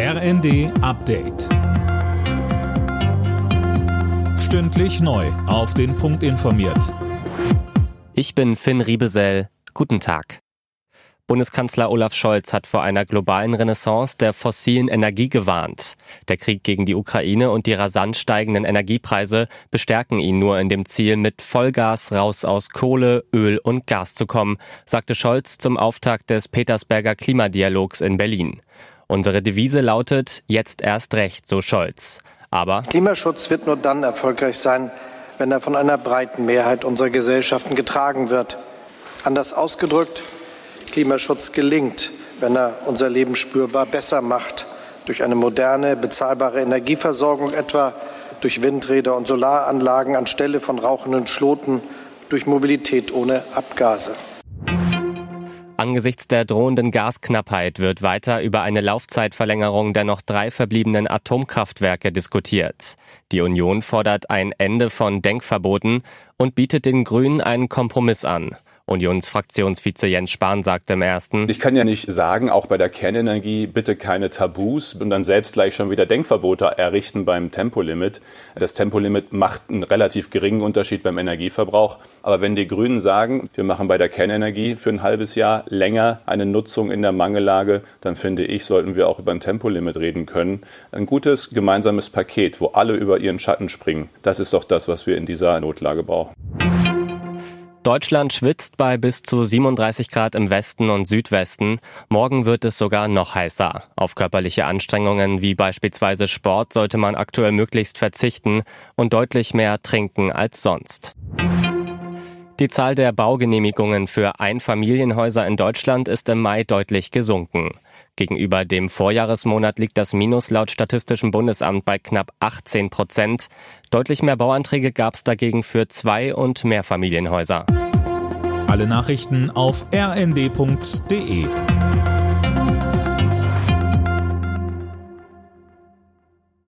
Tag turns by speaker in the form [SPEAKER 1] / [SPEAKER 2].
[SPEAKER 1] RND Update. Stündlich neu. Auf den Punkt informiert.
[SPEAKER 2] Ich bin Finn Riebesell. Guten Tag. Bundeskanzler Olaf Scholz hat vor einer globalen Renaissance der fossilen Energie gewarnt. Der Krieg gegen die Ukraine und die rasant steigenden Energiepreise bestärken ihn nur in dem Ziel, mit Vollgas raus aus Kohle, Öl und Gas zu kommen, sagte Scholz zum Auftakt des Petersberger Klimadialogs in Berlin. Unsere Devise lautet jetzt erst recht, so Scholz. Aber
[SPEAKER 3] Klimaschutz wird nur dann erfolgreich sein, wenn er von einer breiten Mehrheit unserer Gesellschaften getragen wird. Anders ausgedrückt, Klimaschutz gelingt, wenn er unser Leben spürbar besser macht, durch eine moderne, bezahlbare Energieversorgung etwa durch Windräder und Solaranlagen anstelle von rauchenden Schloten, durch Mobilität ohne Abgase.
[SPEAKER 2] Angesichts der drohenden Gasknappheit wird weiter über eine Laufzeitverlängerung der noch drei verbliebenen Atomkraftwerke diskutiert. Die Union fordert ein Ende von Denkverboten und bietet den Grünen einen Kompromiss an. Unionsfraktionsvize Jens Spahn sagte im ersten.
[SPEAKER 4] Ich kann ja nicht sagen, auch bei der Kernenergie bitte keine Tabus und dann selbst gleich schon wieder Denkverbote errichten beim Tempolimit. Das Tempolimit macht einen relativ geringen Unterschied beim Energieverbrauch. Aber wenn die Grünen sagen, wir machen bei der Kernenergie für ein halbes Jahr länger eine Nutzung in der Mangellage, dann finde ich, sollten wir auch über ein Tempolimit reden können. Ein gutes gemeinsames Paket, wo alle über ihren Schatten springen. Das ist doch das, was wir in dieser Notlage brauchen.
[SPEAKER 2] Deutschland schwitzt bei bis zu 37 Grad im Westen und Südwesten. Morgen wird es sogar noch heißer. Auf körperliche Anstrengungen wie beispielsweise Sport sollte man aktuell möglichst verzichten und deutlich mehr trinken als sonst. Die Zahl der Baugenehmigungen für Einfamilienhäuser in Deutschland ist im Mai deutlich gesunken. Gegenüber dem Vorjahresmonat liegt das Minus laut Statistischem Bundesamt bei knapp 18 Prozent. Deutlich mehr Bauanträge gab es dagegen für Zwei- und Mehrfamilienhäuser.
[SPEAKER 1] Alle Nachrichten auf rnd.de